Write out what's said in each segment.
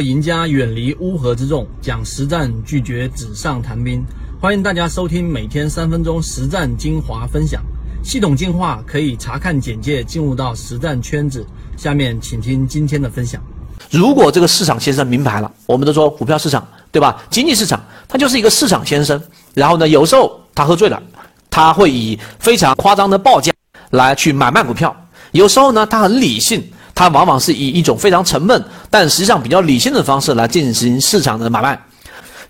赢家远离乌合之众，讲实战，拒绝纸上谈兵。欢迎大家收听每天三分钟实战精华分享，系统进化可以查看简介进入到实战圈子。下面请听今天的分享。如果这个市场先生明白了，我们都说股票市场对吧？经济市场它就是一个市场先生。然后呢，有时候他喝醉了，他会以非常夸张的报价来去买卖股票；有时候呢，他很理性。它往往是以一种非常沉闷，但实际上比较理性的方式来进行市场的买卖。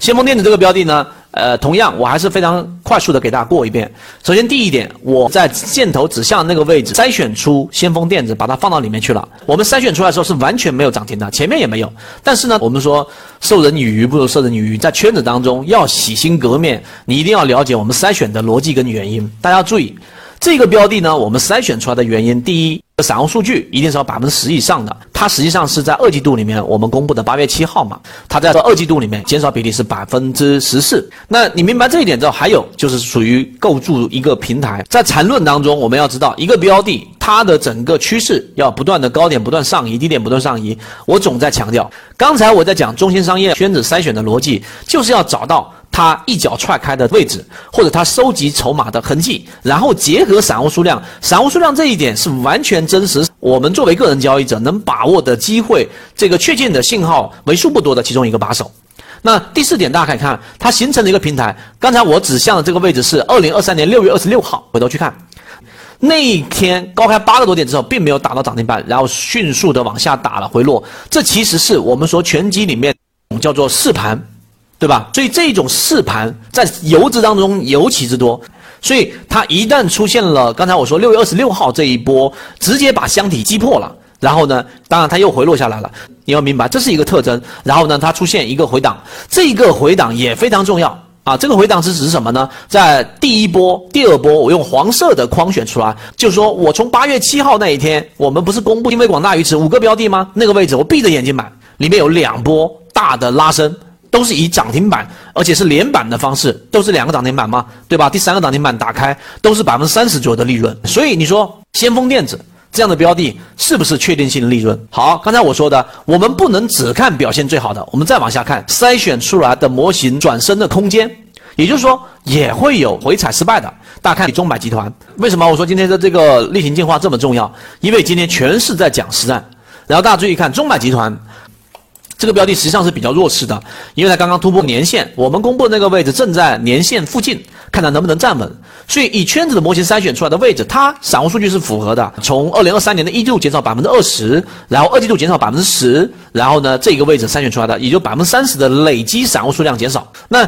先锋电子这个标的呢，呃，同样我还是非常快速的给大家过一遍。首先第一点，我在箭头指向那个位置筛选出先锋电子，把它放到里面去了。我们筛选出来的时候是完全没有涨停的，前面也没有。但是呢，我们说授人以鱼不如授人以渔，在圈子当中要洗心革面，你一定要了解我们筛选的逻辑跟原因。大家注意，这个标的呢，我们筛选出来的原因，第一。散户数据一定是要百分之十以上的，它实际上是在二季度里面我们公布的八月七号嘛，它在二季度里面减少比例是百分之十四。那你明白这一点之后，还有就是属于构筑一个平台，在缠论当中，我们要知道一个标的它的整个趋势要不断的高点不断上移，低点不断上移。我总在强调，刚才我在讲中心商业圈子筛选的逻辑，就是要找到。它一脚踹开的位置，或者它收集筹码的痕迹，然后结合散户数量，散户数量这一点是完全真实。我们作为个人交易者能把握的机会，这个确切的信号为数不多的其中一个把手。那第四点，大家可以看，它形成了一个平台。刚才我指向的这个位置是二零二三年六月二十六号，回头去看，那一天高开八个多点之后，并没有打到涨停板，然后迅速的往下打了回落。这其实是我们说拳击里面叫做试盘。对吧？所以这种试盘在游资当中尤其之多，所以它一旦出现了，刚才我说六月二十六号这一波，直接把箱体击破了，然后呢，当然它又回落下来了。你要明白，这是一个特征。然后呢，它出现一个回档，这个回档也非常重要啊。这个回档是指什么呢？在第一波、第二波，我用黄色的框选出来，就是说我从八月七号那一天，我们不是公布因为广大鱼池五个标的吗？那个位置我闭着眼睛买，里面有两波大的拉升。都是以涨停板，而且是连板的方式，都是两个涨停板吗？对吧？第三个涨停板打开都是百分之三十左右的利润，所以你说先锋电子这样的标的是不是确定性的利润？好，刚才我说的，我们不能只看表现最好的，我们再往下看筛选出来的模型转身的空间，也就是说也会有回踩失败的。大家看中百集团，为什么我说今天的这个例行进化这么重要？因为今天全是在讲实战，然后大家注意看中百集团。这个标的实际上是比较弱势的，因为它刚刚突破年线，我们公布的那个位置正在年线附近，看它能不能站稳。所以以圈子的模型筛选出来的位置，它散户数据是符合的。从二零二三年的一季度减少百分之二十，然后二季度减少百分之十，然后呢这个位置筛选出来的，也就百分之三十的累积散户数量减少。那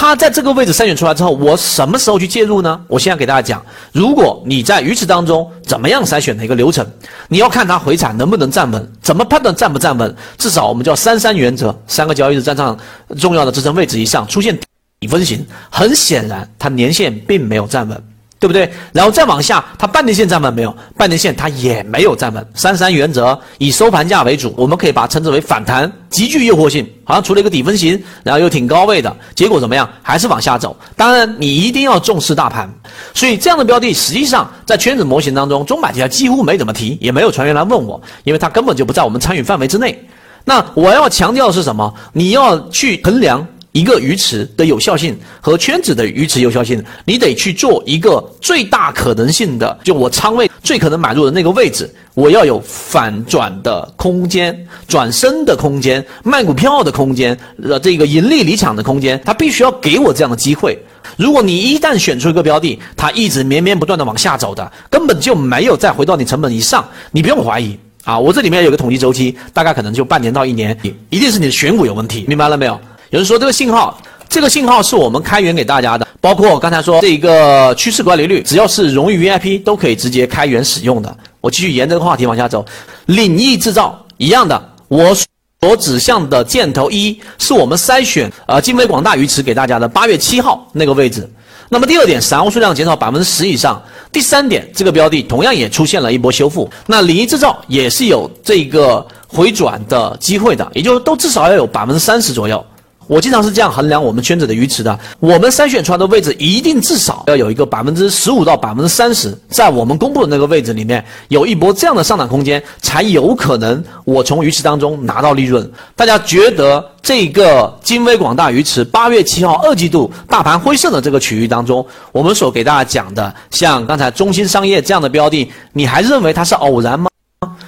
他在这个位置筛选出来之后，我什么时候去介入呢？我现在给大家讲，如果你在鱼池当中怎么样筛选的一个流程，你要看它回踩能不能站稳，怎么判断站不站稳？至少我们叫三三原则，三个交易日站上重要的支撑位置以上出现底分型，很显然它年限并没有站稳。对不对？然后再往下，它半年线站稳没有？半年线它也没有站稳。三三原则以收盘价为主，我们可以把它称之为反弹，极具诱惑性，好像除了一个底分型，然后又挺高位的，结果怎么样？还是往下走。当然，你一定要重视大盘。所以这样的标的，实际上在圈子模型当中，中买家几乎没怎么提，也没有船员来问我，因为它根本就不在我们参与范围之内。那我要强调的是什么？你要去衡量。一个鱼池的有效性和圈子的鱼池有效性，你得去做一个最大可能性的，就我仓位最可能买入的那个位置，我要有反转的空间、转身的空间、卖股票的空间、呃，这个盈利离场的空间，它必须要给我这样的机会。如果你一旦选出一个标的，它一直绵绵不断的往下走的，根本就没有再回到你成本以上，你不用怀疑啊！我这里面有个统计周期，大概可能就半年到一年，一定是你的选股有问题，明白了没有？有人说这个信号，这个信号是我们开源给大家的，包括我刚才说这一个趋势管理率，只要是荣誉 VIP 都可以直接开源使用的。我继续沿这个话题往下走，领益制造一样的，我所指向的箭头一是我们筛选呃金威广大鱼池给大家的八月七号那个位置。那么第二点，散户数量减少百分之十以上。第三点，这个标的同样也出现了一波修复，那领益制造也是有这个回转的机会的，也就是都至少要有百分之三十左右。我经常是这样衡量我们圈子的鱼池的。我们筛选出来的位置一定至少要有一个百分之十五到百分之三十，在我们公布的那个位置里面有一波这样的上涨空间，才有可能我从鱼池当中拿到利润。大家觉得这个金威广大鱼池八月七号二季度大盘灰色的这个区域当中，我们所给大家讲的，像刚才中心商业这样的标的，你还认为它是偶然吗？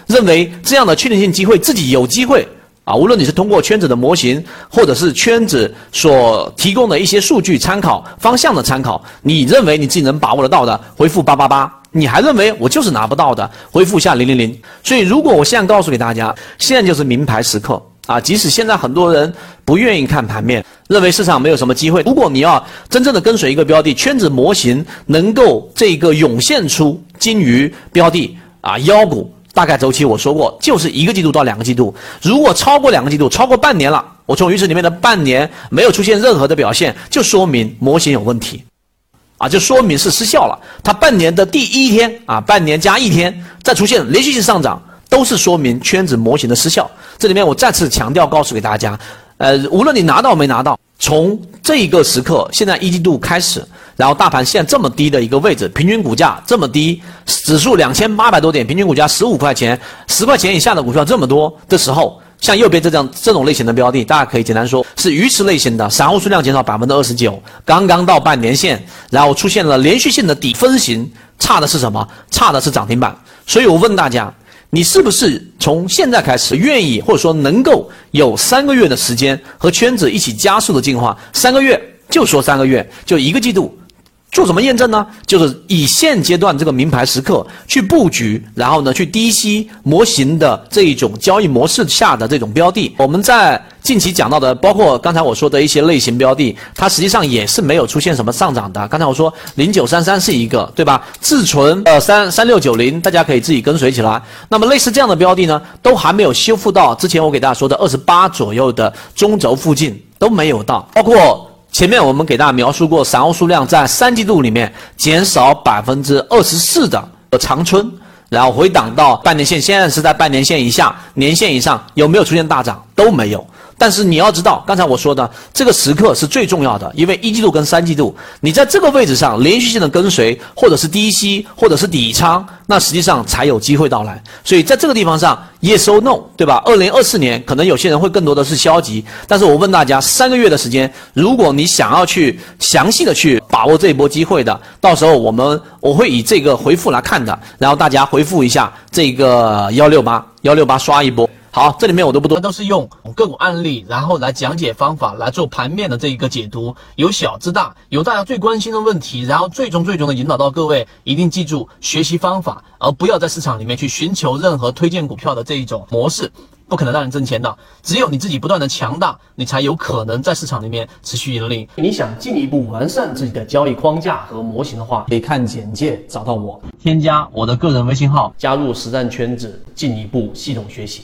认为这样的确定性机会自己有机会无论你是通过圈子的模型，或者是圈子所提供的一些数据参考方向的参考，你认为你自己能把握得到的，回复八八八。你还认为我就是拿不到的，回复一下零零零。所以，如果我现在告诉给大家，现在就是名牌时刻啊！即使现在很多人不愿意看盘面，认为市场没有什么机会，如果你要真正的跟随一个标的，圈子模型能够这个涌现出金鱼标的啊妖股。大概周期我说过，就是一个季度到两个季度。如果超过两个季度，超过半年了，我从鱼池里面的半年没有出现任何的表现，就说明模型有问题，啊，就说明是失效了。它半年的第一天啊，半年加一天再出现连续性上涨，都是说明圈子模型的失效。这里面我再次强调，告诉给大家，呃，无论你拿到没拿到，从这一个时刻，现在一季度开始。然后大盘现在这么低的一个位置，平均股价这么低，指数两千八百多点，平均股价十五块钱，十块钱以下的股票这么多的时候，像右边这样这种类型的标的，大家可以简单说是鱼池类型的，散户数量减少百分之二十九，刚刚到半年线，然后出现了连续性的底分型，差的是什么？差的是涨停板。所以我问大家，你是不是从现在开始愿意，或者说能够有三个月的时间和圈子一起加速的进化？三个月就说三个月，就一个季度。做什么验证呢？就是以现阶段这个名牌时刻去布局，然后呢去低吸模型的这一种交易模式下的这种标的。我们在近期讲到的，包括刚才我说的一些类型标的，它实际上也是没有出现什么上涨的。刚才我说零九三三是一个，对吧？自存呃三三六九零，大家可以自己跟随起来。那么类似这样的标的呢，都还没有修复到之前我给大家说的二十八左右的中轴附近都没有到，包括。前面我们给大家描述过，散户数量在三季度里面减少百分之二十四的长春，然后回档到半年线，现在是在半年线以下，年线以上有没有出现大涨？都没有。但是你要知道，刚才我说的这个时刻是最重要的，因为一季度跟三季度，你在这个位置上连续性的跟随，或者是低吸，或者是底仓，那实际上才有机会到来。所以在这个地方上，yes or no，对吧？二零二四年可能有些人会更多的是消极，但是我问大家，三个月的时间，如果你想要去详细的去把握这一波机会的，到时候我们我会以这个回复来看的，然后大家回复一下这个幺六八幺六八刷一波。好，这里面我都不多，都是用个股案例，然后来讲解方法来做盘面的这一个解读，由小至大，由大家最关心的问题，然后最终最终的引导到各位，一定记住学习方法，而不要在市场里面去寻求任何推荐股票的这一种模式，不可能让人挣钱的。只有你自己不断的强大，你才有可能在市场里面持续盈利。你想进一步完善自己的交易框架和模型的话，可以看简介找到我，添加我的个人微信号，加入实战圈子，进一步系统学习。